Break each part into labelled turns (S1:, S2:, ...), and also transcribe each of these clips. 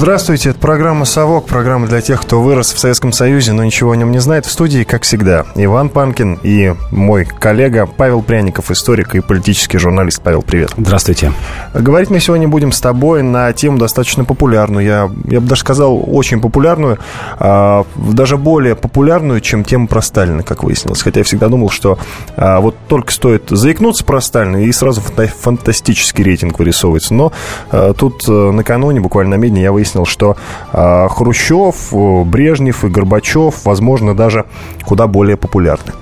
S1: Здравствуйте, это программа «Совок», программа для тех, кто вырос в Советском Союзе, но ничего о нем не знает. В студии, как всегда, Иван Панкин и мой коллега Павел Пряников, историк и политический журналист. Павел, привет.
S2: Здравствуйте.
S1: Говорить мы сегодня будем с тобой на тему достаточно популярную, я, я бы даже сказал, очень популярную, а, даже более популярную, чем тема про Сталина, как выяснилось. Хотя я всегда думал, что а, вот только стоит заикнуться про Сталина, и сразу фантастический рейтинг вырисовывается. Но а, тут а, накануне, буквально на медне, я выяснил, выяснил, что э, Хрущев, Брежнев и Горбачев, возможно, даже куда более популярны.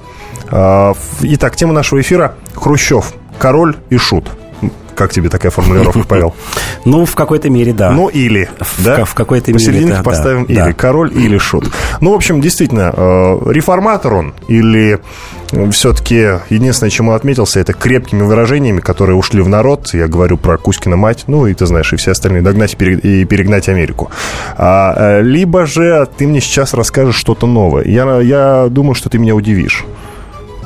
S1: Э, итак, тема нашего эфира – Хрущев, король и шут. Как тебе такая формулировка, Павел?
S2: Ну, в какой-то мере, да.
S1: Ну, или,
S2: в, да? В какой-то
S1: мере, Посерединке да, поставим да, или. Да. Король или шут. Ну, в общем, действительно, э, реформатор он или все-таки единственное, чему отметился, это крепкими выражениями, которые ушли в народ. Я говорю про Кузькина мать, ну и ты знаешь, и все остальные, догнать и перегнать Америку. А, э, либо же ты мне сейчас расскажешь что-то новое. Я, я думаю, что ты меня удивишь.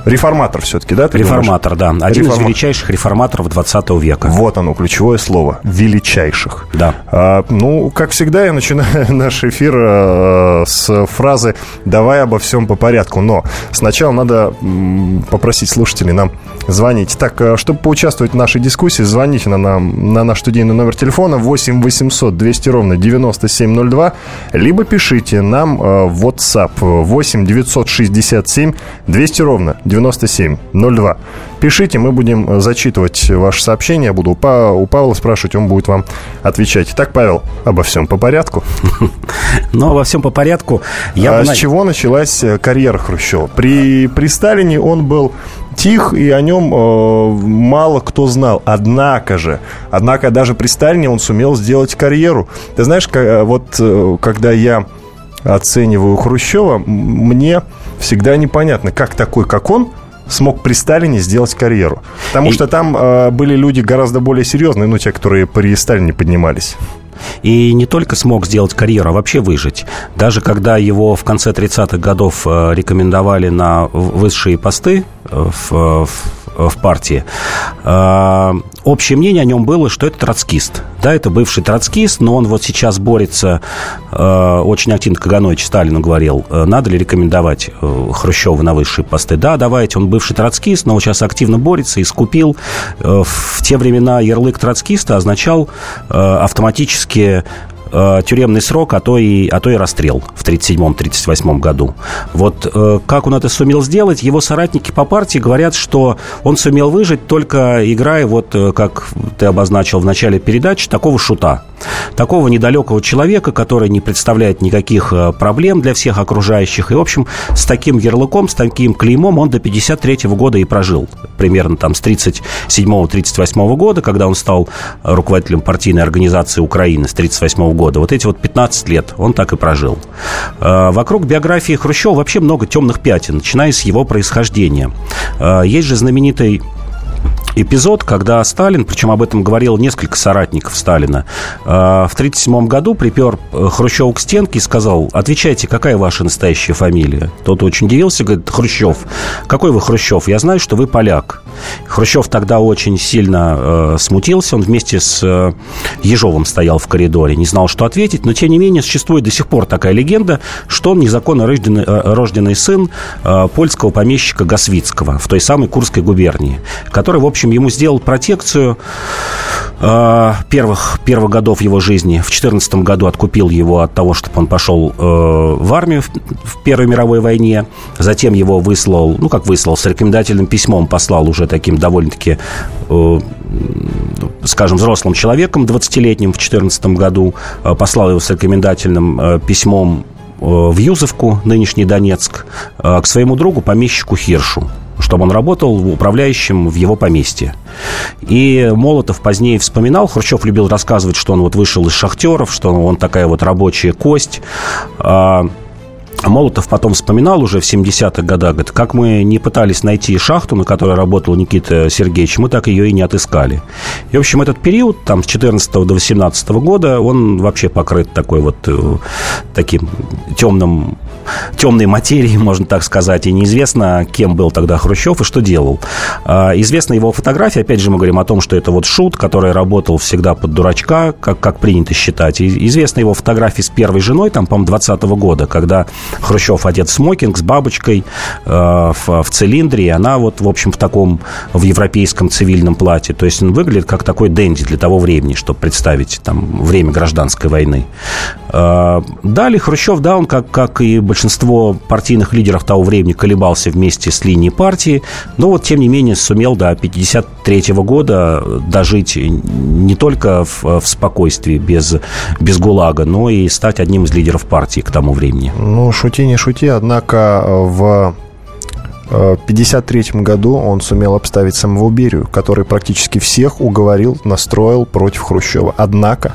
S1: Реформатор все-таки, да?
S2: Реформатор, думаешь? да. Один Реформ... из величайших реформаторов 20 века.
S1: Вот оно, ключевое слово. Величайших.
S2: Да.
S1: А, ну, как всегда, я начинаю наш эфир а, с фразы «давай обо всем по порядку». Но сначала надо м, попросить слушателей нам звонить. Так, а, чтобы поучаствовать в нашей дискуссии, звоните на, нам, на наш студийный номер телефона 8 800 200 ровно 9702, либо пишите нам в WhatsApp 8 967 200 ровно 9702. Пишите, мы будем э, зачитывать ваше сообщение. Я буду у, па- у Павла спрашивать, он будет вам отвечать. Итак, Павел, обо всем по порядку.
S2: Ну, обо всем по порядку.
S1: Я а с чего началась э, карьера Хрущева? При, при Сталине он был тих, и о нем э, мало кто знал. Однако же, однако даже при Сталине он сумел сделать карьеру. Ты знаешь, как, э, вот когда я оцениваю Хрущева, мне всегда непонятно, как такой, как он, смог при Сталине сделать карьеру. Потому и... что там э, были люди гораздо более серьезные, ну, те, которые при Сталине поднимались.
S2: И не только смог сделать карьеру, а вообще выжить. Даже когда его в конце 30-х годов э, рекомендовали на высшие посты э, в, в в партии. А, общее мнение о нем было, что это троцкист. Да, это бывший троцкист, но он вот сейчас борется а, очень активно. Каганович Сталину говорил, «Э, надо ли рекомендовать э, Хрущева на высшие посты. Да, давайте, он бывший троцкист, но он сейчас активно борется и скупил. Э, в те времена ярлык троцкиста означал автоматически э, тюремный срок, а то и, а то и расстрел в 1937-1938 году. Вот э, как он это сумел сделать, его соратники по партии говорят, что он сумел выжить только играя, вот э, как ты обозначил в начале передачи, такого шута. Такого недалекого человека, который не представляет никаких э, проблем для всех окружающих. И, в общем, с таким ярлыком, с таким клеймом он до 53 года и прожил. Примерно там с 37-38 года, когда он стал руководителем партийной организации Украины с 38 года года. Вот эти вот 15 лет он так и прожил. А, вокруг биографии Хрущева вообще много темных пятен, начиная с его происхождения. А, есть же знаменитый эпизод, когда Сталин, причем об этом говорил несколько соратников Сталина, а, в 1937 году припер э, Хрущев к стенке и сказал, отвечайте, какая ваша настоящая фамилия? Тот очень удивился, говорит, Хрущев. Какой вы Хрущев? Я знаю, что вы поляк. Хрущев тогда очень сильно э, смутился, он вместе с э, Ежовым стоял в коридоре, не знал, что ответить, но тем не менее существует до сих пор такая легенда, что он незаконно рожденный, э, рожденный сын э, польского помещика Гасвицкого в той самой Курской губернии, который, в общем, ему сделал протекцию э, первых, первых годов его жизни. В 2014 году откупил его от того, чтобы он пошел э, в армию в, в Первой мировой войне. Затем его выслал, ну, как выслал, с рекомендательным письмом послал уже таким довольно-таки э, скажем, взрослым человеком, 20-летним в 2014 году, э, послал его с рекомендательным э, письмом э, в Юзовку, нынешний Донецк, к своему другу, помещику Хиршу чтобы он работал управляющим в его поместье. И Молотов позднее вспоминал, Хрущев любил рассказывать, что он вот вышел из шахтеров, что он такая вот рабочая кость. А, Молотов потом вспоминал уже в 70-х годах, говорит, как мы не пытались найти шахту, на которой работал Никита Сергеевич, мы так ее и не отыскали. И, в общем, этот период, там, с 14 до 18 года, он вообще покрыт такой вот, э, таким темным темной материи, можно так сказать, и неизвестно, кем был тогда Хрущев и что делал. А, известна его фотография, опять же, мы говорим о том, что это вот шут, который работал всегда под дурачка, как, как принято считать. И известна его фотография с первой женой, там, по-моему, 20 -го года, когда Хрущев одет в смокинг с бабочкой э, в, в цилиндре, и она вот, в общем, в таком, в европейском цивильном платье. То есть он выглядит как такой денди для того времени, чтобы представить там время гражданской войны. Э, далее Хрущев, да, он, как, как и большинство партийных лидеров того времени, колебался вместе с линией партии, но вот, тем не менее, сумел до 1953 года дожить не только в, в спокойствии, без, без ГУЛАГа, но и стать одним из лидеров партии к тому времени.
S1: Ну, шути не шути, однако в 1953 году он сумел обставить самого Берию, который практически всех уговорил, настроил против Хрущева. Однако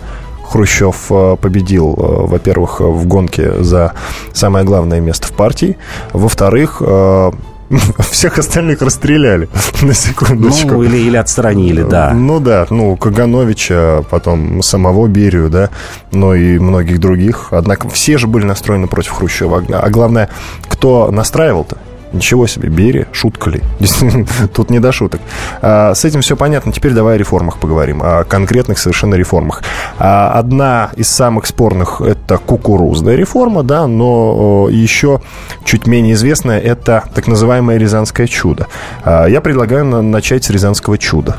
S1: Хрущев э, победил, э, во-первых, в гонке за самое главное место в партии, во-вторых, э, всех остальных расстреляли, на секундочку.
S2: Ну, или, или отстранили, да.
S1: Ну, да, ну, Кагановича, потом самого Берию, да, но и многих других. Однако все же были настроены против Хрущева. А главное, кто настраивал-то? Ничего себе, Бери, шутка ли? Тут не до шуток. А, с этим все понятно. Теперь давай о реформах поговорим. О конкретных совершенно реформах. А, одна из самых спорных – это кукурузная реформа, да, но еще чуть менее известная – это так называемое Рязанское чудо. А, я предлагаю начать с Рязанского чуда.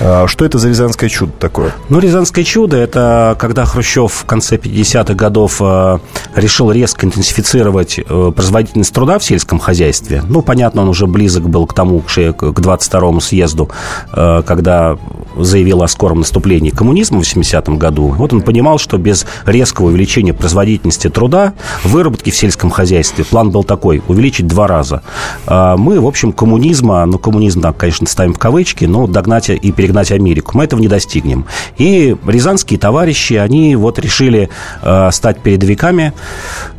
S1: А, что это за Рязанское чудо такое?
S2: Ну, Рязанское чудо – это когда Хрущев в конце 50-х годов э, решил резко интенсифицировать э, производительность труда в сельском хозяйстве. Ну, понятно, он уже близок был к тому, к 22-му съезду, э, когда заявил о скором наступлении коммунизма в 80-м году. Вот он понимал, что без резкого увеличения производительности труда, выработки в сельском хозяйстве, план был такой – увеличить два раза. А мы, в общем, коммунизма, ну, коммунизм, да, конечно, ставим в кавычки, но догнать и перегнать Америку. Мы этого не достигнем. И рязанские товарищи, они вот решили э, стать передовиками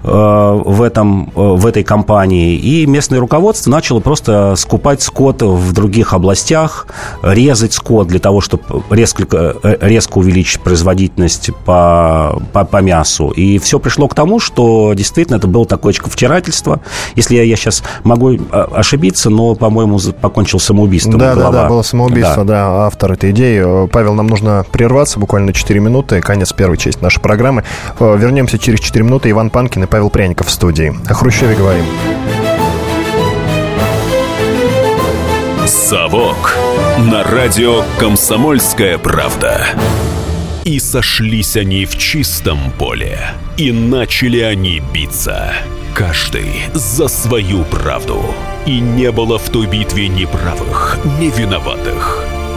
S2: э, в, этом, э, в этой компании. И местное руководство начало просто скупать скот в других областях, резать скот для того, чтобы резко, э, резко увеличить производительность по, по, по мясу. И все пришло к тому, что действительно это было такое втирательство. Если я, я сейчас могу э, ошибиться, но, по-моему, покончил самоубийством.
S1: Да, глава. да, да, было самоубийство, да. да автор этой идеи. Павел, нам нужно прерваться буквально 4 минуты. Конец первой части нашей программы. Э, вернемся через 4 минуты. Иван Панкин и Павел Пряников в студии. О Хрущеве говорим.
S3: «Совок» на радио «Комсомольская правда». И сошлись они в чистом поле, и начали они биться. Каждый за свою правду. И не было в той битве ни правых, ни виноватых.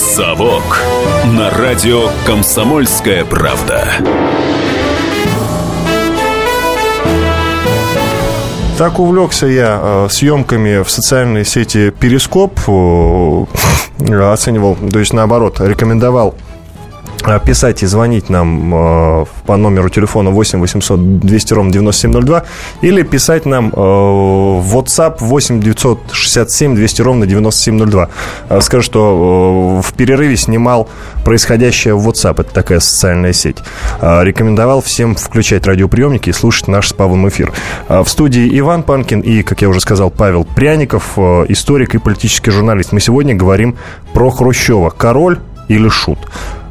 S3: «Совок» на радио «Комсомольская правда».
S1: Так увлекся я э, съемками в социальной сети Перископ, э, оценивал, то есть наоборот, рекомендовал писать и звонить нам э, по номеру телефона 8 800 200 ровно 9702 или писать нам э, в WhatsApp 8 967 200 ровно 9702. Э, скажу, что э, в перерыве снимал происходящее в WhatsApp. Это такая социальная сеть. Рекомендовал всем включать радиоприемники и слушать наш с Павлом эфир. В студии Иван Панкин и, как я уже сказал, Павел Пряников, историк и политический журналист. Мы сегодня говорим про Хрущева. Король или шут?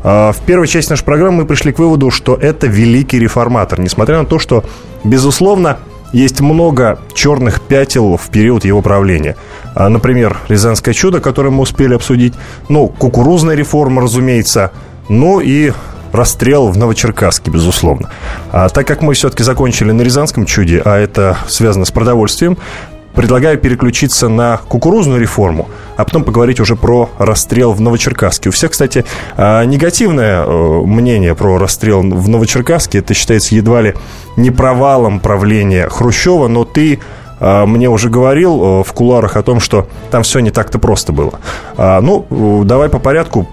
S1: А, в первой части нашей программы мы пришли к выводу, что это великий реформатор, несмотря на то, что, безусловно, есть много черных пятел в период его правления. А, например, Рязанское чудо, которое мы успели обсудить, ну, кукурузная реформа, разумеется, ну и расстрел в Новочеркасске, безусловно. А так как мы все-таки закончили на Рязанском чуде, а это связано с продовольствием, предлагаю переключиться на кукурузную реформу, а потом поговорить уже про расстрел в Новочеркасске. У всех, кстати, а, негативное э, мнение про расстрел в Новочеркасске. Это считается едва ли не провалом правления Хрущева, но ты мне уже говорил э, в куларах о том, что там все не так-то просто было. А, ну, давай по порядку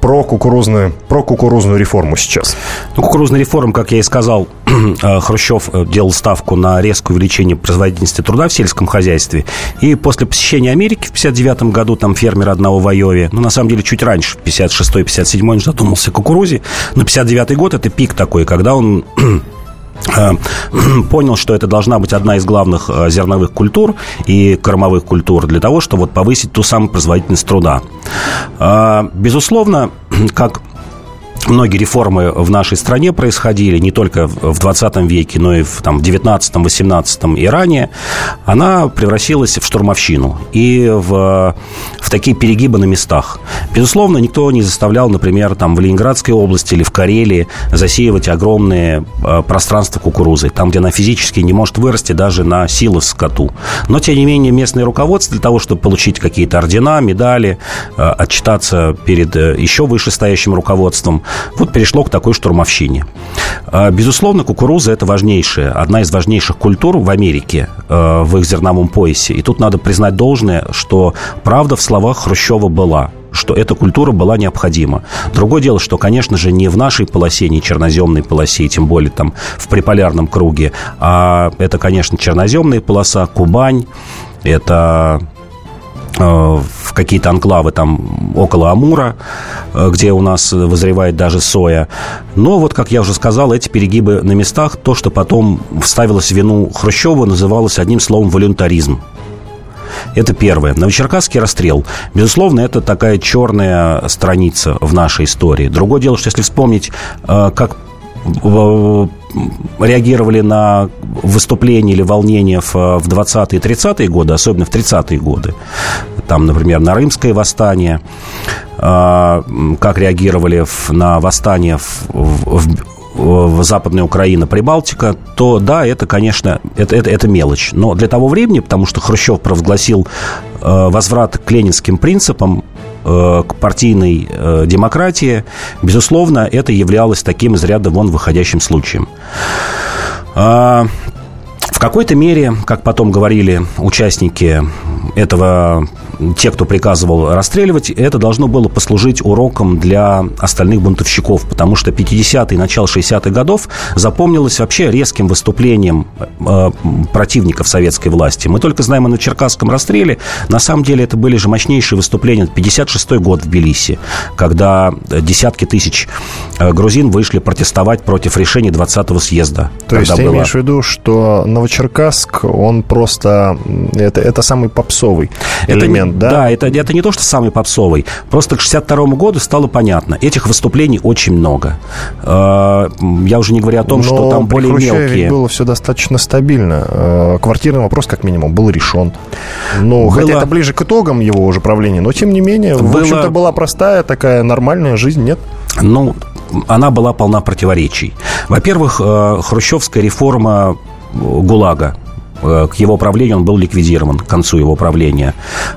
S1: про кукурузную, про кукурузную реформу сейчас.
S2: Ну, кукурузная реформа, как я и сказал, э, Хрущев э, делал ставку на резкое увеличение производительности труда в сельском хозяйстве. И после посещения Америки в 59 году, там фермер одного в Айове, ну, на самом деле, чуть раньше, в 56-57 он задумался о кукурузе, но 59 год – это пик такой, когда он Э, понял, что это должна быть одна из главных э, зерновых культур и кормовых культур для того, чтобы вот повысить ту самую производительность труда. Э, безусловно, как многие реформы в нашей стране происходили не только в 20 веке, но и в, там, в 19, 18 и ранее, она превратилась в штурмовщину и в, в такие перегибы на местах. Безусловно, никто не заставлял, например, там, в Ленинградской области или в Карелии засеивать огромные э, пространства кукурузы, там, где она физически не может вырасти даже на силы скоту. Но, тем не менее, местное руководство для того, чтобы получить какие-то ордена, медали, э, отчитаться перед э, еще вышестоящим руководством, вот перешло к такой штурмовщине. А, безусловно, кукуруза – это важнейшая, одна из важнейших культур в Америке, а, в их зерновом поясе. И тут надо признать должное, что правда в словах Хрущева была что эта культура была необходима. Другое дело, что, конечно же, не в нашей полосе, не черноземной полосе, тем более там в приполярном круге, а это, конечно, черноземная полоса, Кубань, это в какие-то анклавы там около Амура, э, где у нас вызревает даже соя. Но вот, как я уже сказал, эти перегибы на местах, то, что потом вставилось в вину Хрущева, называлось одним словом волюнтаризм. Это первое. Новочеркасский расстрел. Безусловно, это такая черная страница в нашей истории. Другое дело, что если вспомнить, э, как реагировали на выступления или волнения в, в 20-е и 30-е годы, особенно в 30-е годы. Там, например, на Римское восстание, э, как реагировали на восстание в, в, в Западная Украина, Прибалтика, то да, это, конечно, это, это, это мелочь. Но для того времени, потому что Хрущев провозгласил э, возврат к ленинским принципам, Э, к партийной э, демократии, безусловно, это являлось таким из ряда вон выходящим случаем. А, в какой-то мере, как потом говорили участники этого те, кто приказывал расстреливать, это должно было послужить уроком для остальных бунтовщиков, потому что 50-е и начало 60-х годов запомнилось вообще резким выступлением э, противников советской власти. Мы только знаем о Новочеркасском расстреле. На самом деле это были же мощнейшие выступления. 56-й год в Тбилиси, когда десятки тысяч э, грузин вышли протестовать против решения 20-го съезда.
S1: То есть ты было... имеешь в виду, что Новочеркасск, он просто... Это, это самый попсовый элемент
S2: момент, да? Да, это, это не то, что самый попсовый. Просто к 62 году стало понятно. Этих выступлений очень много. А, я уже не говорю о том, Но что там более мелкие.
S1: было все достаточно стабильно. А, квартирный вопрос, как минимум, был решен. Ну, было... хотя это ближе к итогам его уже правления, но тем не менее, было... в общем-то, была простая такая нормальная жизнь, нет?
S2: Ну, она была полна противоречий. Во-первых, э, хрущевская реформа ГУЛАГа, Э, к его правлению он был ликвидирован, к концу его правления.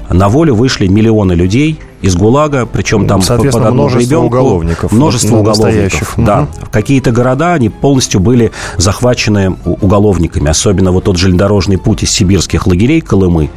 S2: На волю вышли миллионы людей из ГУЛАГа, причем там
S1: Соответственно, под множество ребенку, уголовников.
S2: Множество уголовников, да. Угу. Какие-то города, они полностью были захвачены уголовниками. Особенно вот тот железнодорожный путь из сибирских лагерей Колымы,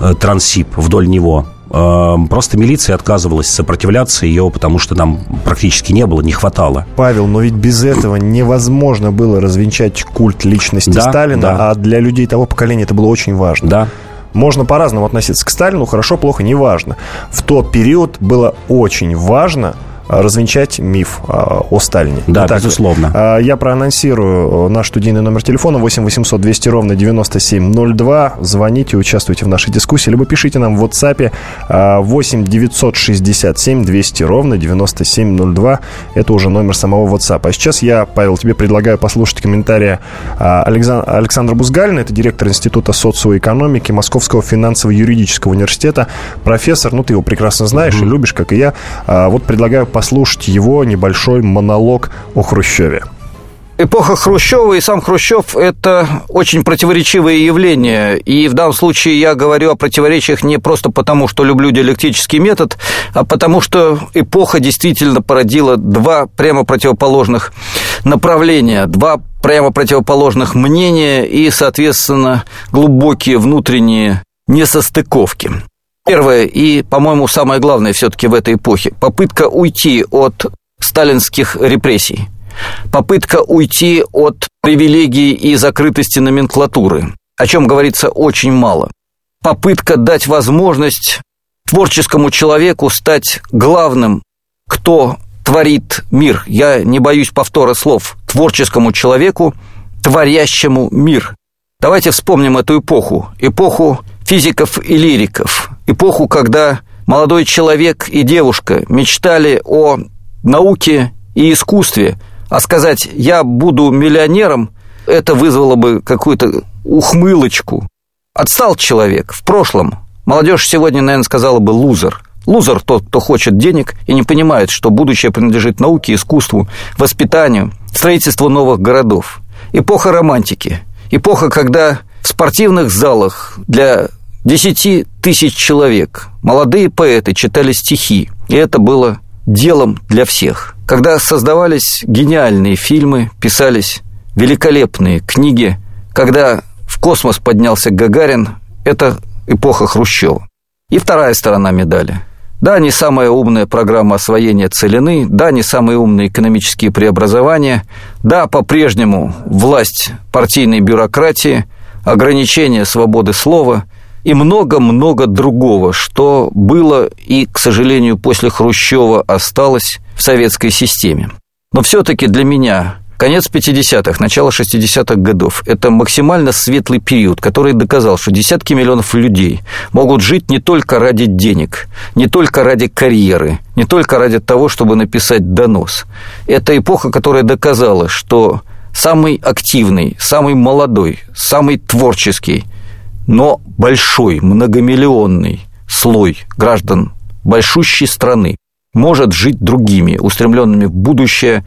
S2: э, Транссиб, вдоль него – просто милиция отказывалась сопротивляться ее, потому что там практически не было, не хватало.
S1: Павел, но ведь без этого невозможно было развенчать культ личности да, Сталина, да. а для людей того поколения это было очень важно.
S2: Да.
S1: Можно по-разному относиться к Сталину, хорошо, плохо, неважно. В тот период было очень важно развенчать миф а, о Сталине.
S2: Да, Итак, безусловно.
S1: А, я проанонсирую э, наш студийный номер телефона 8 800 200 ровно 9702. Звоните, участвуйте в нашей дискуссии, либо пишите нам в WhatsApp 8 967 200 ровно 9702. Это уже номер самого WhatsApp. А сейчас я, Павел, тебе предлагаю послушать комментария а, Александра Бузгалина, это директор Института социоэкономики Московского финансово-юридического университета. Профессор, ну ты его прекрасно знаешь mm-hmm. и любишь, как и я. Вот предлагаю послушать его небольшой монолог о Хрущеве.
S4: Эпоха Хрущева и сам Хрущев – это очень противоречивые явления. И в данном случае я говорю о противоречиях не просто потому, что люблю диалектический метод, а потому что эпоха действительно породила два прямо противоположных направления, два прямо противоположных мнения и, соответственно, глубокие внутренние несостыковки. Первое и, по-моему, самое главное все-таки в этой эпохе – попытка уйти от сталинских репрессий – попытка уйти от привилегий и закрытости номенклатуры, о чем говорится очень мало. Попытка дать возможность творческому человеку стать главным, кто творит мир. Я не боюсь повтора слов. Творческому человеку, творящему мир. Давайте вспомним эту эпоху. Эпоху физиков и лириков. Эпоху, когда молодой человек и девушка мечтали о науке и искусстве, а сказать «я буду миллионером» это вызвало бы какую-то ухмылочку. Отстал человек в прошлом. Молодежь сегодня, наверное, сказала бы «лузер». Лузер тот, кто хочет денег и не понимает, что будущее принадлежит науке, искусству, воспитанию, строительству новых городов. Эпоха романтики. Эпоха, когда в спортивных залах для 10 тысяч человек молодые поэты читали стихи. И это было делом для всех. Когда создавались гениальные фильмы, писались великолепные книги, когда в космос поднялся Гагарин, это эпоха Хрущева. И вторая сторона медали. Да, не самая умная программа освоения целины, да, не самые умные экономические преобразования, да, по-прежнему власть партийной бюрократии, ограничение свободы слова – и много-много другого, что было и, к сожалению, после Хрущева осталось в советской системе. Но все-таки для меня Конец 50-х, начало 60-х годов – это максимально светлый период, который доказал, что десятки миллионов людей могут жить не только ради денег, не только ради карьеры, не только ради того, чтобы написать донос. Это эпоха, которая доказала, что самый активный, самый молодой, самый творческий – но большой, многомиллионный слой граждан большущей страны может жить другими, устремленными в будущее,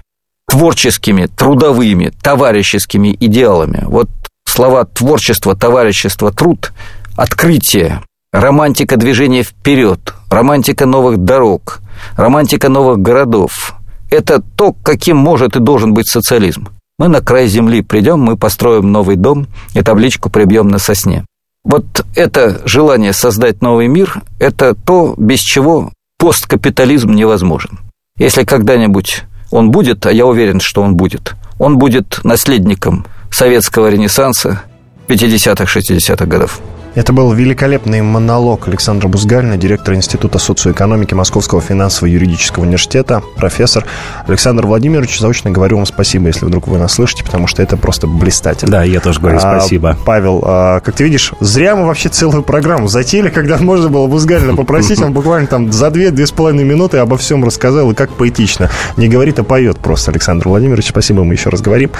S4: творческими, трудовыми, товарищескими идеалами. Вот слова творчество, товарищество, труд, открытие, романтика движения вперед, романтика новых дорог, романтика новых городов. Это то, каким может и должен быть социализм. Мы на край земли придем, мы построим новый дом и табличку прибьем на сосне. Вот это желание создать новый мир – это то, без чего посткапитализм невозможен. Если когда-нибудь он будет, а я уверен, что он будет, он будет наследником советского ренессанса 50-х, 60-х годов.
S1: Это был великолепный монолог Александра Бузгальна, директора Института социоэкономики Московского финансово-юридического университета, профессор. Александр Владимирович, заочно говорю вам спасибо, если вдруг вы нас слышите, потому что это просто блистательно.
S2: Да, я тоже говорю а, спасибо.
S1: Павел, а, как ты видишь, зря мы вообще целую программу затеяли, когда можно было Бузгальна попросить, он буквально там за две-две с половиной минуты обо всем рассказал, и как поэтично. Не говорит, а поет просто Александр Владимирович. Спасибо, мы еще раз говорим.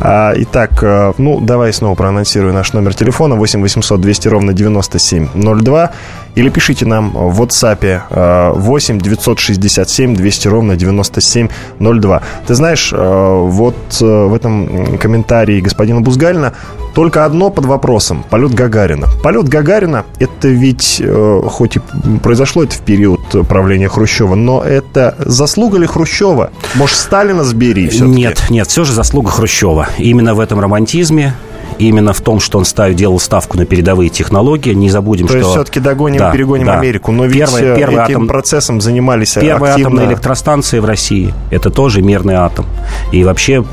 S1: А, итак, а, ну, давай снова проанонсирую наш номер телефона 8 800 200 ровно 9702 или пишите нам в WhatsApp 8 967 200 ровно 9702. Ты знаешь, э, вот э, в этом комментарии господина Бузгальна только одно под вопросом. Полет Гагарина. Полет Гагарина, это ведь, э, хоть и произошло это в период правления Хрущева, но это заслуга ли Хрущева? Может, Сталина сбери все-таки?
S2: Нет, нет, все же заслуга Хрущева. Именно в этом романтизме, именно в том, что он ставил, делал ставку на передовые технологии. Не забудем,
S1: То
S2: что...
S1: То есть все-таки догоним, да, перегоним да. Америку. Но ведь первый, первый этим атом... процессом занимались
S2: Первая
S1: активно...
S2: атомная электростанция в России – это тоже мирный атом. И вообще,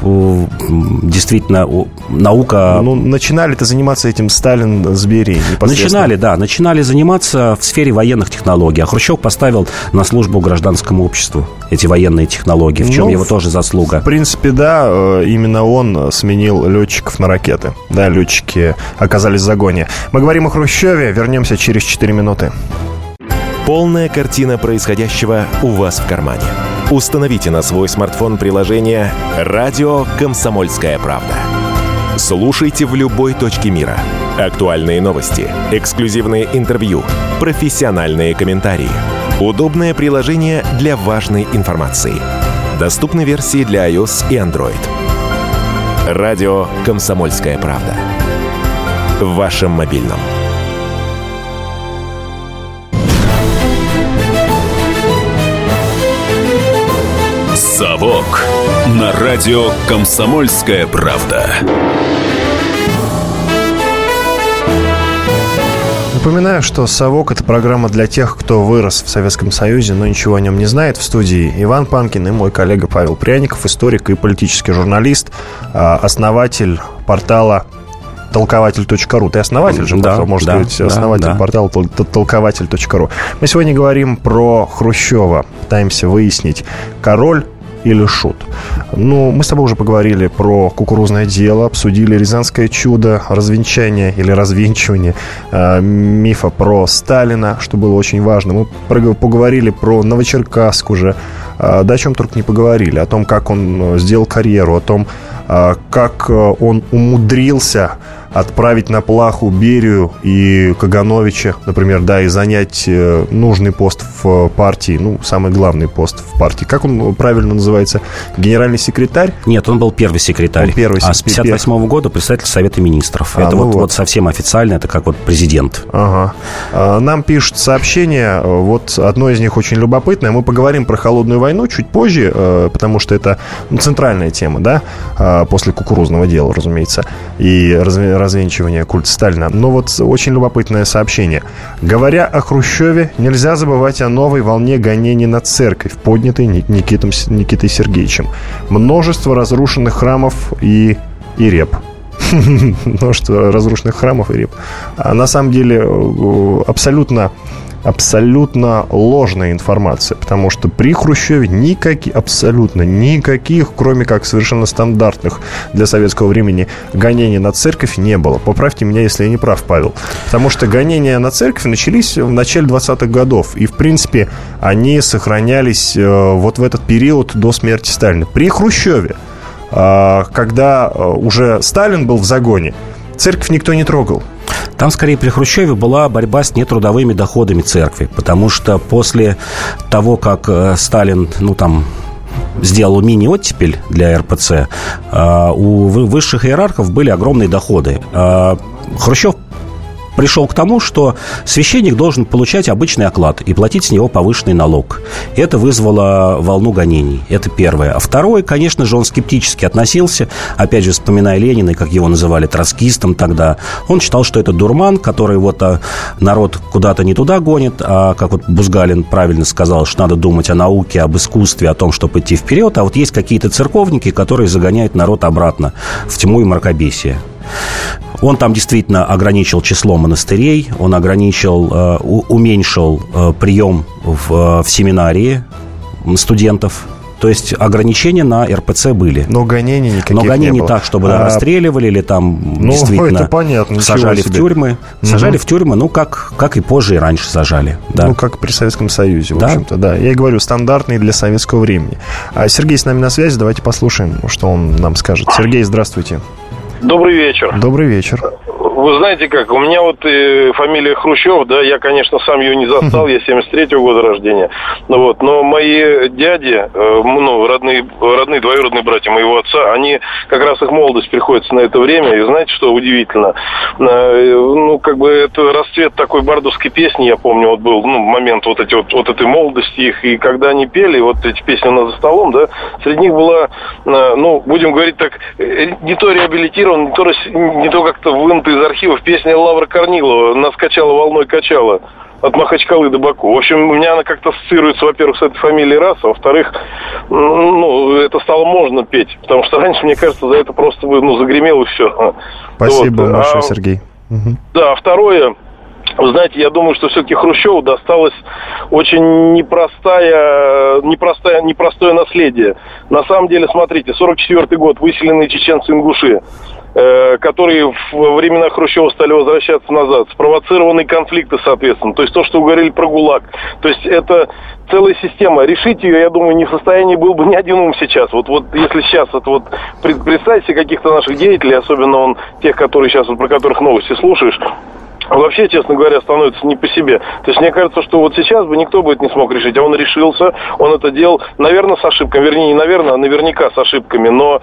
S2: действительно, наука...
S1: Ну, начинали-то заниматься этим Сталин с Берией
S2: Начинали, да. Начинали заниматься в сфере военных технологий. А Хрущев поставил на службу гражданскому обществу эти военные технологии, в чем ну, его тоже заслуга.
S1: В принципе, да, э, именно он сменил летчиков на ракеты да, летчики оказались в загоне. Мы говорим о Хрущеве, вернемся через 4 минуты.
S5: Полная картина происходящего у вас в кармане. Установите на свой смартфон приложение «Радио Комсомольская правда». Слушайте в любой точке мира. Актуальные новости, эксклюзивные интервью, профессиональные комментарии. Удобное приложение для важной информации. Доступны версии для iOS и Android – Радио «Комсомольская правда». В вашем мобильном.
S3: «Совок» на радио «Комсомольская правда».
S1: Напоминаю, что «Совок» — это программа для тех, кто вырос в Советском Союзе, но ничего о нем не знает. В студии Иван Панкин и мой коллега Павел Пряников, историк и политический журналист, а, основатель портала толкователь.ру. Ты основатель же, да, можно да, сказать, основатель да. портала толкователь.ру. Мы сегодня говорим про Хрущева. Пытаемся выяснить, король или шут. Ну, мы с тобой уже поговорили про кукурузное дело, обсудили Рязанское чудо, развенчание или развенчивание э, мифа про Сталина, что было очень важно. Мы поговорили про Новочеркасск уже, э, да о чем только не поговорили, о том, как он э, сделал карьеру, о том, э, как э, он умудрился отправить на плаху Берию и Кагановича, например, да, и занять э, нужный пост в партии, ну, самый главный пост в партии. Как он правильно называется? Генеральный секретарь?
S2: Нет, он был первый секретарь. Он
S1: первый
S2: а с 58 -го года председатель Совета Министров. А, это ну вот, вот. вот совсем официально, это как вот президент.
S1: Ага. А, нам пишут сообщения, вот одно из них очень любопытное. Мы поговорим про холодную войну чуть позже, э, потому что это ну, центральная тема, да, а, после кукурузного дела, разумеется, и развенчивания культа Сталина. Но вот очень любопытное сообщение. Говоря о Хрущеве, нельзя забывать о новой волне гонений на церковь, поднятой Никитом, Никитой Сергеевичем. Множество разрушенных храмов и, и реп множество разрушенных храмов и реп. А на самом деле э, абсолютно абсолютно ложная информация, потому что при Хрущеве никаких, абсолютно никаких, кроме как совершенно стандартных для советского времени гонений на церковь не было. Поправьте меня, если я не прав, Павел. Потому что гонения на церковь начались в начале 20-х годов, и, в принципе, они сохранялись э, вот в этот период до смерти Сталина. При Хрущеве, э, когда э, уже Сталин был в загоне, церковь никто не трогал.
S2: Там, скорее, при Хрущеве была борьба с нетрудовыми доходами церкви, потому что после того, как э, Сталин, ну, там, сделал мини-оттепель для РПЦ, э, у высших иерархов были огромные доходы. Э, Хрущев пришел к тому, что священник должен получать обычный оклад и платить с него повышенный налог. Это вызвало волну гонений. Это первое. А второе, конечно же, он скептически относился, опять же, вспоминая Ленина, как его называли, троцкистом тогда. Он считал, что это дурман, который вот а, народ куда-то не туда гонит, а как вот Бузгалин правильно сказал, что надо думать о науке, об искусстве, о том, чтобы идти вперед, а вот есть какие-то церковники, которые загоняют народ обратно в тьму и мракобесие. Он там действительно ограничил число монастырей, он ограничил, э, уменьшил э, прием в, в семинарии студентов, то есть ограничения на РПЦ были.
S1: Но гонений никаких
S2: Но гонений не, было. так, чтобы а... расстреливали или там ну, действительно
S1: это понятно,
S2: сажали в тюрьмы. Сажали в тюрьмы, ну, как, как и позже и раньше сажали.
S1: Да. Ну, как при Советском Союзе, в да? общем-то, да. Я и говорю, стандартный для советского времени. А Сергей с нами на связи, давайте послушаем, что он нам скажет. Сергей, здравствуйте.
S6: Добрый вечер.
S1: Добрый вечер.
S6: Вы знаете как, у меня вот э, фамилия Хрущев, да, я, конечно, сам ее не застал, я 73-го года рождения, ну вот, но мои дяди, э, ну, родные, родные, двоюродные братья моего отца, они, как раз их молодость приходится на это время, и знаете, что удивительно, э, ну, как бы это расцвет такой бардовской песни, я помню, вот был, ну, момент вот, эти, вот, вот этой молодости их, и когда они пели, вот эти песни у нас за столом, да, среди них была, э, ну, будем говорить так, э, не то реабилитирован, не то, не то как-то вынут из архивов песня Лавра Корнилова «Нас качала волной качала» от Махачкалы до Баку. В общем, у меня она как-то ассоциируется, во-первых, с этой фамилией раз, а во-вторых, ну, это стало можно петь. Потому что раньше, мне кажется, за это просто бы, ну, загремело и все.
S1: Спасибо вот. большое, а, Сергей.
S6: Да, а второе, вы знаете, я думаю, что все-таки Хрущеву досталось очень непростая, непростая, непростое наследие. На самом деле, смотрите, 44 год, выселенные чеченцы-ингуши. Э, которые в времена Хрущева стали возвращаться назад, спровоцированные конфликты, соответственно, то есть то, что вы говорили про ГУЛАГ. То есть это целая система. Решить ее, я думаю, не в состоянии был бы ни один ум сейчас. Вот, вот если сейчас это вот представьте каких-то наших деятелей, особенно он тех, которые сейчас, вот, про которых новости слушаешь, вообще, честно говоря, становится не по себе. То есть мне кажется, что вот сейчас бы никто бы это не смог решить, а он решился, он это делал, наверное, с ошибками, вернее, не наверное, а наверняка с ошибками, но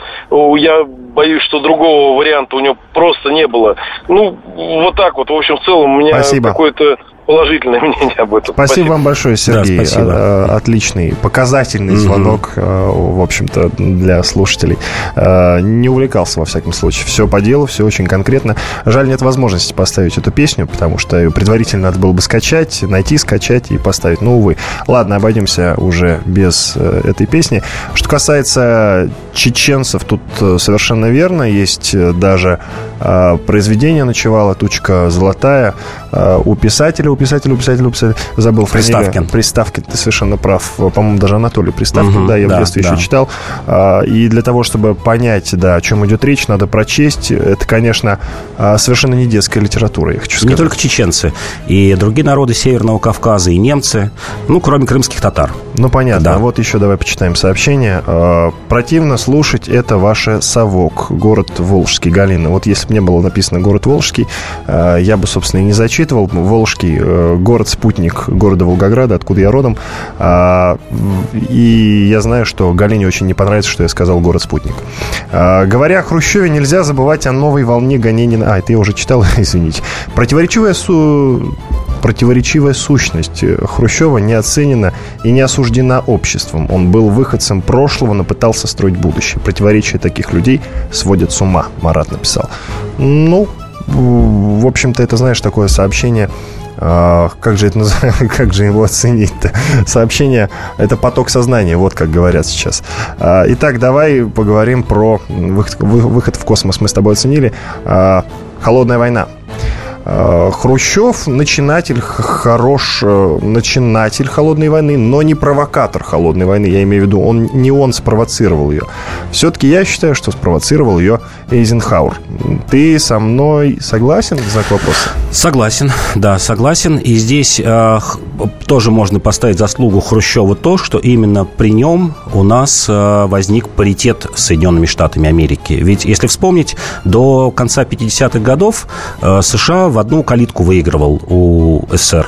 S6: я боюсь, что другого варианта у него просто не было. Ну, вот так вот, в общем, в целом у меня какой-то положительное мнение об этом.
S1: Спасибо, спасибо. вам большое, Сергей. Да, спасибо. А, а, отличный, показательный звонок, угу. в общем-то, для слушателей. Не увлекался, во всяком случае. Все по делу, все очень конкретно. Жаль, нет возможности поставить эту песню, потому что предварительно надо было бы скачать, найти, скачать и поставить. Ну, увы. Ладно, обойдемся уже без э, этой песни. Что касается чеченцев, тут э, совершенно верно. Есть э, даже произведение «Ночевала тучка золотая» у писателя у писателя, у писателя, забыл
S2: Приставкин.
S1: Приставкин, ты совершенно прав. По-моему, даже Анатолий Приставкин, угу, да, я да, в детстве да. еще читал. А, и для того, чтобы понять, да, о чем идет речь, надо прочесть. Это, конечно, а, совершенно не детская литература, я хочу сказать.
S2: Не только чеченцы, и другие народы Северного Кавказа, и немцы, ну, кроме крымских татар.
S1: Ну, понятно. Да. Вот еще давай почитаем сообщение. А, Противно слушать это ваше совок, город Волжский, Галина. Вот если бы не было написано город Волжский, я бы, собственно, и не зачитывал. Волжский Э, город-спутник города Волгограда, откуда я родом. А, и я знаю, что Галине очень не понравится, что я сказал город-спутник. А, говоря о Хрущеве, нельзя забывать о новой волне гонений... А, это я уже читал, извините. Противоречивая су противоречивая сущность Хрущева не оценена и не осуждена обществом. Он был выходцем прошлого, но пытался строить будущее. Противоречия таких людей сводят с ума, Марат написал. Ну, в общем-то, это, знаешь, такое сообщение а, как же это как же его оценить-то? Сообщение – это поток сознания, вот как говорят сейчас. А, итак, давай поговорим про выход, выход в космос. Мы с тобой оценили. А, Холодная война. Э, Хрущев начинатель хорош, э, начинатель холодной войны, но не провокатор холодной войны. Я имею в виду, он не он спровоцировал ее. Все-таки я считаю, что спровоцировал ее Эйзенхауэр. Ты со мной согласен? Знак вопроса.
S2: Согласен, да, согласен. И здесь э, тоже можно поставить заслугу Хрущеву то, что именно при нем у нас э, возник паритет с Соединенными Штатами Америки. Ведь, если вспомнить, до конца 50-х годов э, США в одну калитку выигрывал у СССР.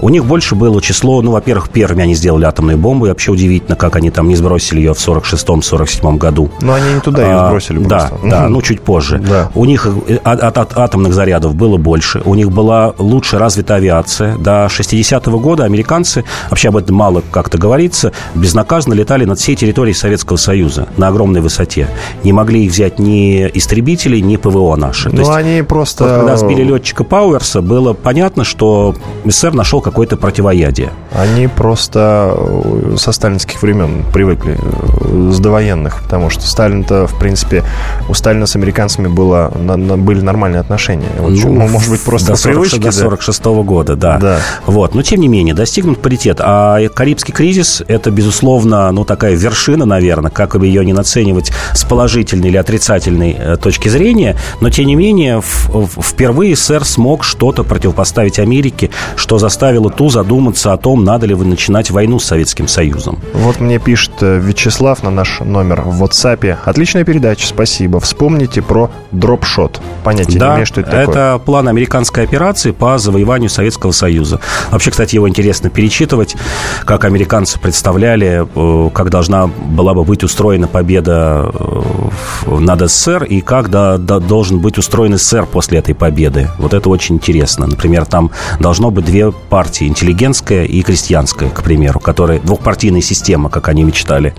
S2: У них больше было число, ну, во-первых, первыми они сделали атомную бомбу, и вообще удивительно, как они там не сбросили ее в 46-47 году.
S1: Но они не туда ее а, сбросили
S2: а, просто. Да, да, ну, чуть позже. Да. У них э, от, от, от атомных зарядов было больше, у них была лучше развита авиация. До 60-го года американцы, вообще об этом мало как-то говорится, безнаказанно летали над всей территорией Советского Союза на огромной высоте. Не могли их взять ни истребители, ни ПВО наши.
S1: Ну, они просто...
S2: Вот, когда сбили летчика Пауэрса, было понятно, что СССР нашел какое-то противоядие.
S1: Они просто э, со сталинских времен привыкли, э, с довоенных, потому что Сталин-то, в принципе, у Сталина с американцами было, на, на, были нормальные отношения.
S2: Вот, ну, может быть, просто до 40, привычки, до 46 -го года, да. да. Вот. Но, тем не менее, достигнут паритет. А Карибский кризис – это, безусловно, ну, такая вершина, наверное, как бы ее не наценивать с положительной или отрицательной э, точки зрения, но, тем не менее, в, в, впервые СССР смог что-то противопоставить Америке, что за заставило ту задуматься о том, надо ли вы начинать войну с Советским Союзом.
S1: Вот мне пишет э, Вячеслав на наш номер в WhatsApp. Отличная передача, спасибо. Вспомните про дропшот. Понятия
S2: да,
S1: не имею, что это такое.
S2: это план американской операции по завоеванию Советского Союза. Вообще, кстати, его интересно перечитывать, как американцы представляли, э, как должна была бы быть устроена победа э, над СССР и как да, да, должен быть устроен СССР после этой победы. Вот это очень интересно. Например, там должно быть две партии, интеллигентская и крестьянская, к примеру, которые двухпартийная система, как они мечтали,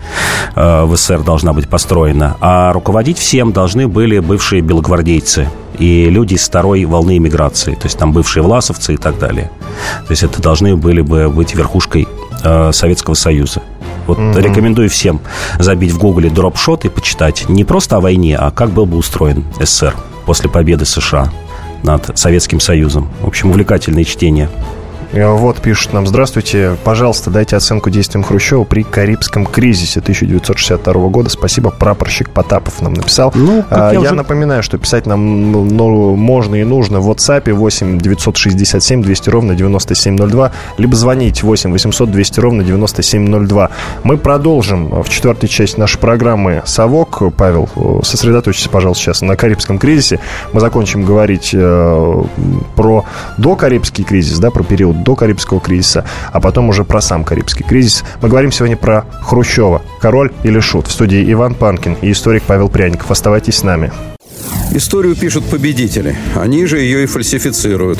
S2: э, в СССР должна быть построена. А руководить всем должны были бывшие белогвардейцы и люди из второй волны иммиграции, то есть там бывшие власовцы и так далее. То есть это должны были бы быть верхушкой э, Советского Союза. Вот mm-hmm. рекомендую всем забить в гугле дропшот и почитать не просто о войне, а как был бы устроен СССР после победы США над Советским Союзом. В общем, увлекательное чтение.
S1: Э, вот пишут нам, здравствуйте, пожалуйста, дайте оценку действиям Хрущева при Карибском кризисе 1962 года. Спасибо, прапорщик Потапов нам написал. Ну, а, я, я уже... напоминаю, что писать нам ну, ну, можно и нужно в WhatsApp 8 967 200 ровно 9702, либо звонить 8 800 200 ровно 9702. Мы продолжим в четвертой части нашей программы «Совок». Павел, сосредоточьтесь, пожалуйста, сейчас на Карибском кризисе. Мы закончим говорить э, про докарибский кризис, да, про период до Карибского кризиса, а потом уже про сам Карибский кризис. Мы говорим сегодня про Хрущева. Король или шут? В студии Иван Панкин и историк Павел Пряников. Оставайтесь с нами.
S7: Историю пишут победители. Они же ее и фальсифицируют.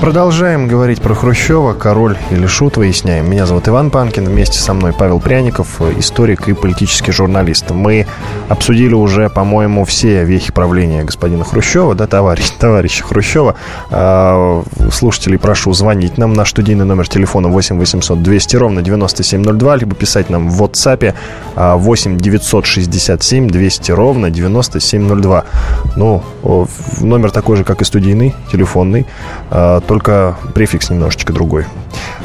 S1: Продолжаем говорить про Хрущева, король или шут, выясняем. Меня зовут Иван Панкин, вместе со мной Павел Пряников, историк и политический журналист. Мы обсудили уже, по-моему, все вехи правления господина Хрущева, да, товарищ, товарища Хрущева. А, слушателей прошу звонить нам на студийный номер телефона 8 800 200 ровно 9702, либо писать нам в WhatsApp 8 967 200 ровно 9702. Ну, номер такой же, как и студийный, телефонный, а, только префикс немножечко другой.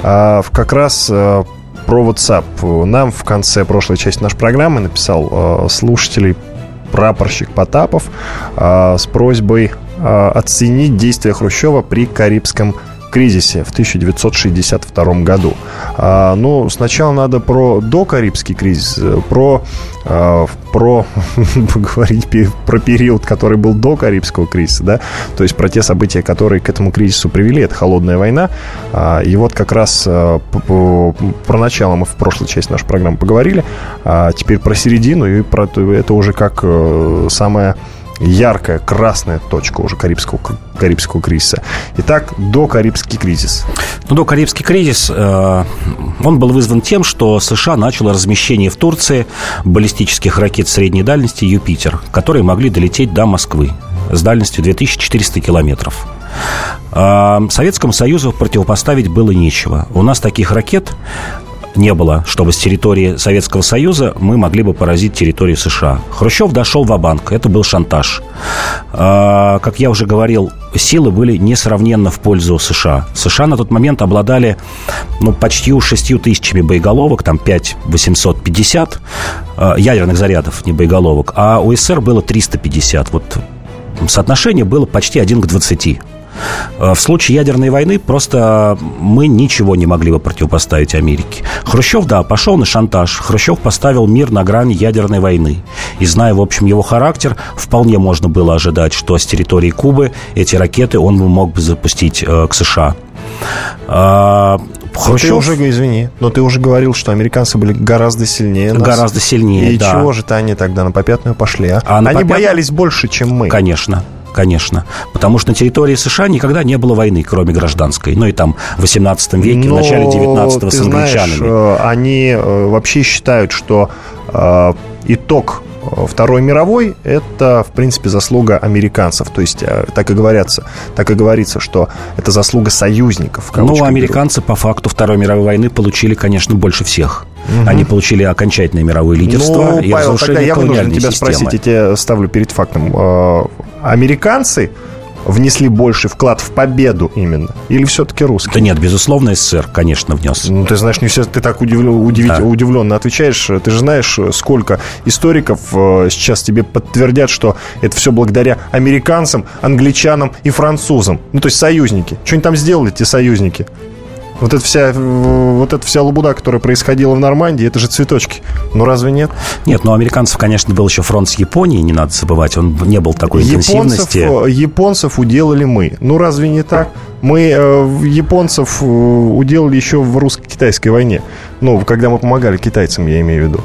S1: А, как раз а, про WhatsApp. Нам в конце прошлой части нашей программы написал а, слушателей прапорщик Потапов а, с просьбой оценить действия Хрущева при Карибском кризисе в 1962 году. А, ну, сначала надо про докарибский кризис, э, про, а, про поговорить про период, который был до Карибского кризиса, да, то есть про те события, которые к этому кризису привели, это холодная война. А, и вот как раз а, про начало мы в прошлой части нашей программы поговорили, а теперь про середину и про это уже как э, самое яркая красная точка уже Карибского, Карибского кризиса. Итак, до Карибский кризис.
S2: Ну, до Карибский кризис, э, он был вызван тем, что США начало размещение в Турции баллистических ракет средней дальности «Юпитер», которые могли долететь до Москвы с дальностью 2400 километров. Э, Советскому Союзу противопоставить было нечего. У нас таких ракет не было, чтобы с территории Советского Союза мы могли бы поразить территорию США. Хрущев дошел в банк это был шантаж. А, как я уже говорил, силы были несравненно в пользу США. США на тот момент обладали ну, почти 6 тысячами боеголовок, там 5 850 а, ядерных зарядов, не боеголовок, а у СССР было 350. Вот соотношение было почти 1 к 20. Э, в случае ядерной войны просто мы ничего не могли бы противопоставить Америке. Хрущев, да, пошел на шантаж. Хрущев поставил мир на грани ядерной войны. И зная, в общем, его характер, вполне можно было ожидать, что с территории Кубы эти ракеты он мог бы запустить э, к США.
S1: А, Хрущев... ты уже, извини, но ты уже говорил, что американцы были гораздо сильнее нас.
S2: Гораздо сильнее,
S1: И да. чего же-то они тогда на попятную пошли, а? а Они попятную... боялись больше, чем мы.
S2: Конечно конечно. Потому что на территории США никогда не было войны, кроме гражданской. Ну и там в 18 веке, Но, в начале 19-го с англичанами. Знаешь,
S1: э, они э, вообще считают, что э, итог Второй мировой – это, в принципе, заслуга американцев. То есть, так и говорится, так и говорится, что это заслуга союзников.
S2: Ну, американцы берут. по факту Второй мировой войны получили, конечно, больше всех. Угу. Они получили окончательное мировое лидерство ну,
S1: и Павел, тогда я вынужден тебя системы. спросить, я тебя ставлю перед фактом. Американцы внесли больше вклад в победу именно? Или все-таки русские?
S2: Да нет, безусловно, СССР, конечно, внес.
S1: Ну, ты знаешь, не все, ты так удивлен, удивить, да. удивленно отвечаешь. Ты же знаешь, сколько историков э, сейчас тебе подтвердят, что это все благодаря американцам, англичанам и французам. Ну, то есть союзники. Что они там сделали, эти союзники? Вот эта вся, вот эта вся лабуда, которая происходила в Нормандии, это же цветочки. Ну, разве нет?
S2: Нет, но у американцев, конечно, был еще фронт с Японией, не надо забывать. Он не был такой интенсивности.
S1: Японцев, японцев уделали мы. Ну, разве не так? Мы э, японцев э, уделали еще в русско-китайской войне. Ну, когда мы помогали китайцам, я имею в виду.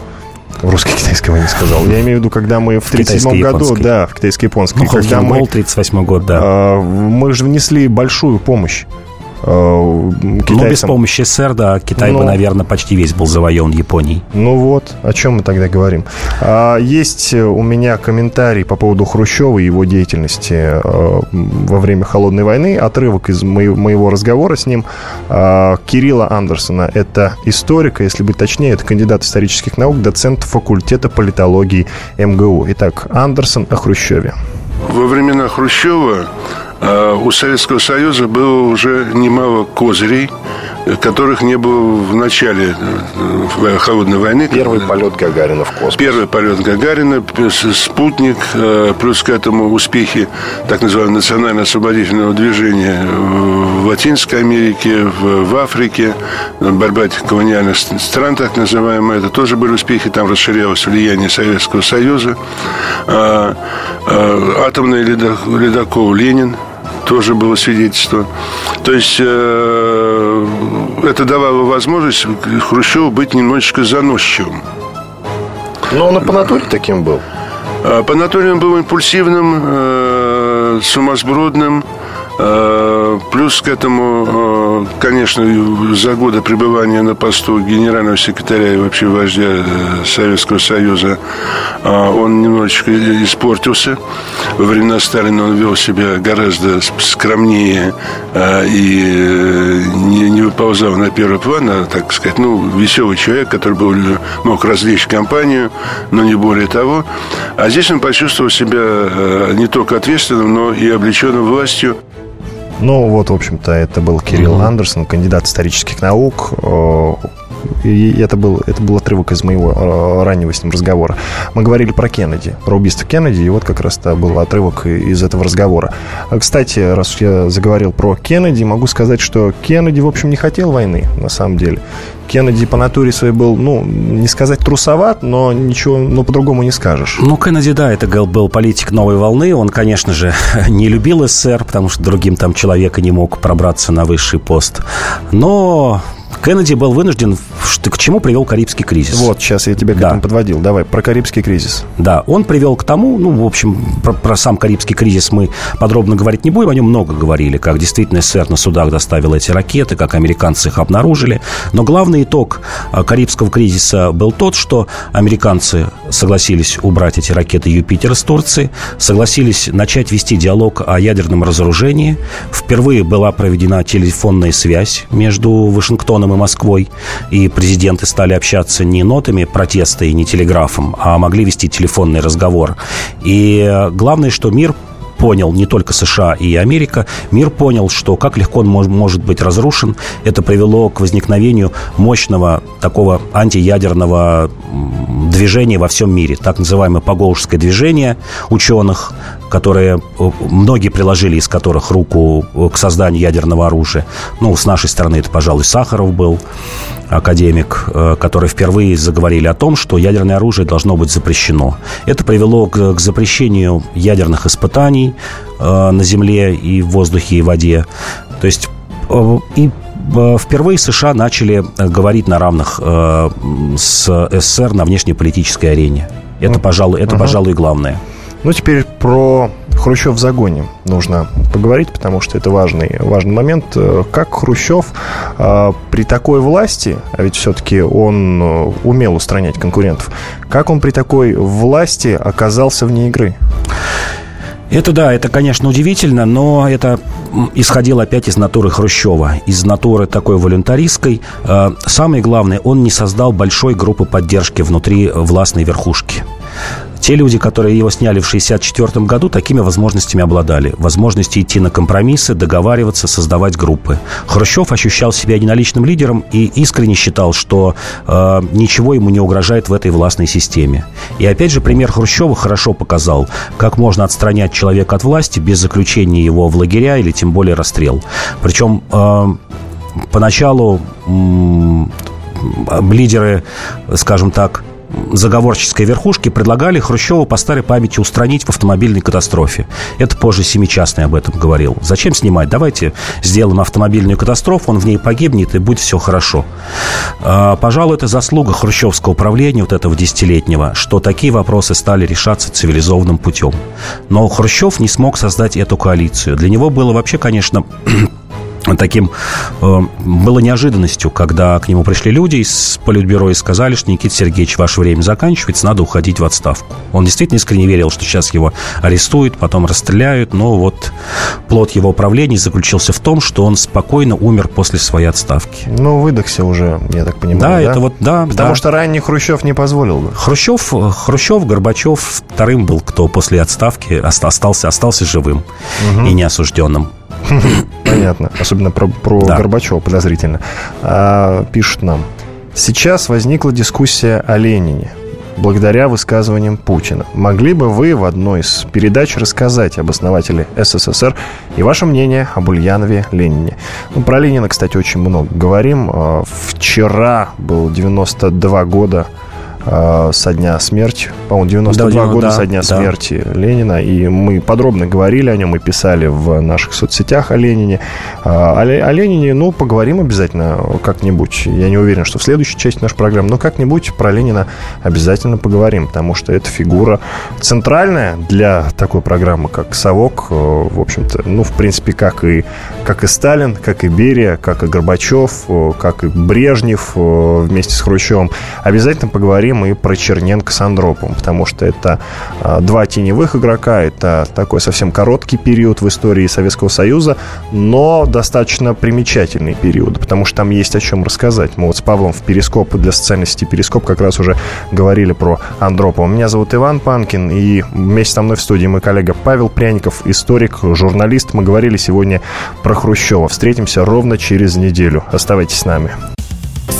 S1: В русско-китайской войне сказал. Я имею в виду, когда мы в 1937 году, да, в китайско-японской.
S2: Ну, когда мы, 38 год, да.
S1: Э, мы же внесли большую помощь
S2: э, китайцам. Ну, без помощи СССР, да, Китай Но... бы, ну. наверное, почти весь был завоеван Японией.
S1: Ну вот, о чем мы тогда говорим. А, есть у меня комментарий по поводу Хрущева и его деятельности э, во время Холодной войны. Отрывок из моего разговора с ним. А, Кирилла Андерсона. Это историк, если быть точнее, это кандидат исторических наук, доцент факультета политологии МГУ. Итак, Андерсон о Хрущеве.
S8: Во времена Хрущева у Советского Союза было уже немало козырей, которых не было в начале э, холодной войны.
S1: Первый полет Гагарина в космос.
S8: Первый полет Гагарина, спутник, э, плюс к этому успехи так называемого национально-освободительного движения в Латинской Америке, в, Африке, борьба колониальных стран, так называемая, это тоже были успехи, там расширялось влияние Советского Союза. А, а, атомный ледокол «Ленин», тоже было свидетельство. То есть э, это давало возможность Хрущеву быть немножечко заносчивым.
S1: Но он и по натуре таким был.
S8: А, по натуре он был импульсивным, э, сумасбродным, плюс к этому, э, конечно, за годы пребывания на посту генерального секретаря и вообще вождя э, Советского Союза он немножечко испортился. Во времена Сталина он вел себя гораздо скромнее и не выползал на первый план, а, так сказать, ну, веселый человек, который был, мог развлечь компанию, но не более того. А здесь он почувствовал себя не только ответственным, но и облеченным властью.
S1: Ну, вот, в общем-то, это был Кирилл mm-hmm. Андерсон, кандидат исторических наук. И это был, это был отрывок из моего э, раннего с ним разговора. Мы говорили про Кеннеди, про убийство Кеннеди, и вот как раз это был отрывок из этого разговора. А, кстати, раз я заговорил про Кеннеди, могу сказать, что Кеннеди, в общем, не хотел войны, на самом деле. Кеннеди по натуре своей был, ну, не сказать трусоват, но ничего, ну, по-другому не скажешь.
S2: Ну, Кеннеди, да, это был политик новой волны. Он, конечно же, не любил СССР, потому что другим там человека не мог пробраться на высший пост. Но Кеннеди был вынужден, что, к чему привел Карибский кризис.
S1: Вот, сейчас я тебя к да. этому подводил. Давай, про Карибский кризис.
S2: Да, он привел к тому, ну, в общем, про, про сам Карибский кризис мы подробно говорить не будем, о нем много говорили, как действительно СССР на судах доставил эти ракеты, как американцы их обнаружили. Но главный итог э, Карибского кризиса был тот, что американцы согласились убрать эти ракеты Юпитер из Турции, согласились начать вести диалог о ядерном разоружении. Впервые была проведена телефонная связь между Вашингтоном Вашингтоном и Москвой, и президенты стали общаться не нотами протеста и не телеграфом, а могли вести телефонный разговор. И главное, что мир понял, не только США и Америка, мир понял, что как легко он мож, может быть разрушен. Это привело к возникновению мощного такого антиядерного движения во всем мире, так называемое Поголжское движение ученых, которые многие приложили из которых руку к созданию ядерного оружия. Ну, с нашей стороны это, пожалуй, Сахаров был, академик, э, который впервые заговорили о том, что ядерное оружие должно быть запрещено. Это привело к, к запрещению ядерных испытаний э, на Земле и в воздухе и воде. То есть э, и впервые США начали говорить на равных с СССР на внешнеполитической арене. Это, пожалуй, это, пожалуй, главное.
S1: Ну, теперь про Хрущев в загоне нужно поговорить, потому что это важный, важный момент. Как Хрущев э, при такой власти, а ведь все-таки он э, умел устранять конкурентов, как он при такой власти оказался вне игры?
S2: Это да, это, конечно, удивительно, но это исходило опять из натуры Хрущева, из натуры такой волюнтаристской. Э, самое главное, он не создал большой группы поддержки внутри властной верхушки. Те люди, которые его сняли в 1964 году, такими возможностями обладали. Возможности идти на компромиссы, договариваться, создавать группы. Хрущев ощущал себя единоличным лидером и искренне считал, что э, ничего ему не угрожает в этой властной системе. И опять же, пример Хрущева хорошо показал, как можно отстранять человека от власти без заключения его в лагеря или тем более расстрел. Причем э, поначалу лидеры, скажем так, заговорческой верхушки предлагали Хрущеву по старой памяти устранить в автомобильной катастрофе. Это позже Семичастный об этом говорил. Зачем снимать? Давайте сделаем автомобильную катастрофу, он в ней погибнет, и будет все хорошо. А, пожалуй, это заслуга хрущевского управления, вот этого десятилетнего, что такие вопросы стали решаться цивилизованным путем. Но Хрущев не смог создать эту коалицию. Для него было вообще, конечно, таким э, было неожиданностью, когда к нему пришли люди из Политбюро и сказали, что Никита Сергеевич, ваше время заканчивается, надо уходить в отставку. Он действительно искренне верил, что сейчас его арестуют, потом расстреляют, но вот плод его управления заключился в том, что он спокойно умер после своей отставки.
S1: Ну, выдохся уже, я так понимаю.
S2: Да, да? это вот, да.
S1: Потому
S2: да.
S1: что ранний Хрущев не позволил бы.
S2: Хрущев, Хрущев, Горбачев вторым был, кто после отставки остался, остался живым угу. и неосужденным.
S1: Понятно. Особенно про, про да. Горбачева подозрительно. А, пишут нам. Сейчас возникла дискуссия о Ленине благодаря высказываниям Путина. Могли бы вы в одной из передач рассказать об основателе СССР и ваше мнение об Ульянове Ленине? Ну, про Ленина, кстати, очень много говорим. А, вчера был 92 года со дня смерти. По-моему, 92 да, года да, со дня да. смерти Ленина. И мы подробно говорили о нем и писали в наших соцсетях о Ленине. А, о, о Ленине, ну, поговорим обязательно как-нибудь. Я не уверен, что в следующей части нашей программы, но как-нибудь про Ленина обязательно поговорим, потому что это фигура центральная для такой программы, как «Совок». Э, в общем-то, ну, в принципе, как и, как и Сталин, как и Берия, как и Горбачев, э, как и Брежнев вместе с Хрущевым. Обязательно поговорим поговорим и про Черненко с Андроповым, потому что это а, два теневых игрока, это такой совсем короткий период в истории Советского Союза, но достаточно примечательный период, потому что там есть о чем рассказать. Мы вот с Павлом в Перископ для социальной сети Перископ как раз уже говорили про Андропова. Меня зовут Иван Панкин, и вместе со мной в студии мой коллега Павел Пряников, историк, журналист. Мы говорили сегодня про Хрущева. Встретимся ровно через неделю. Оставайтесь с нами.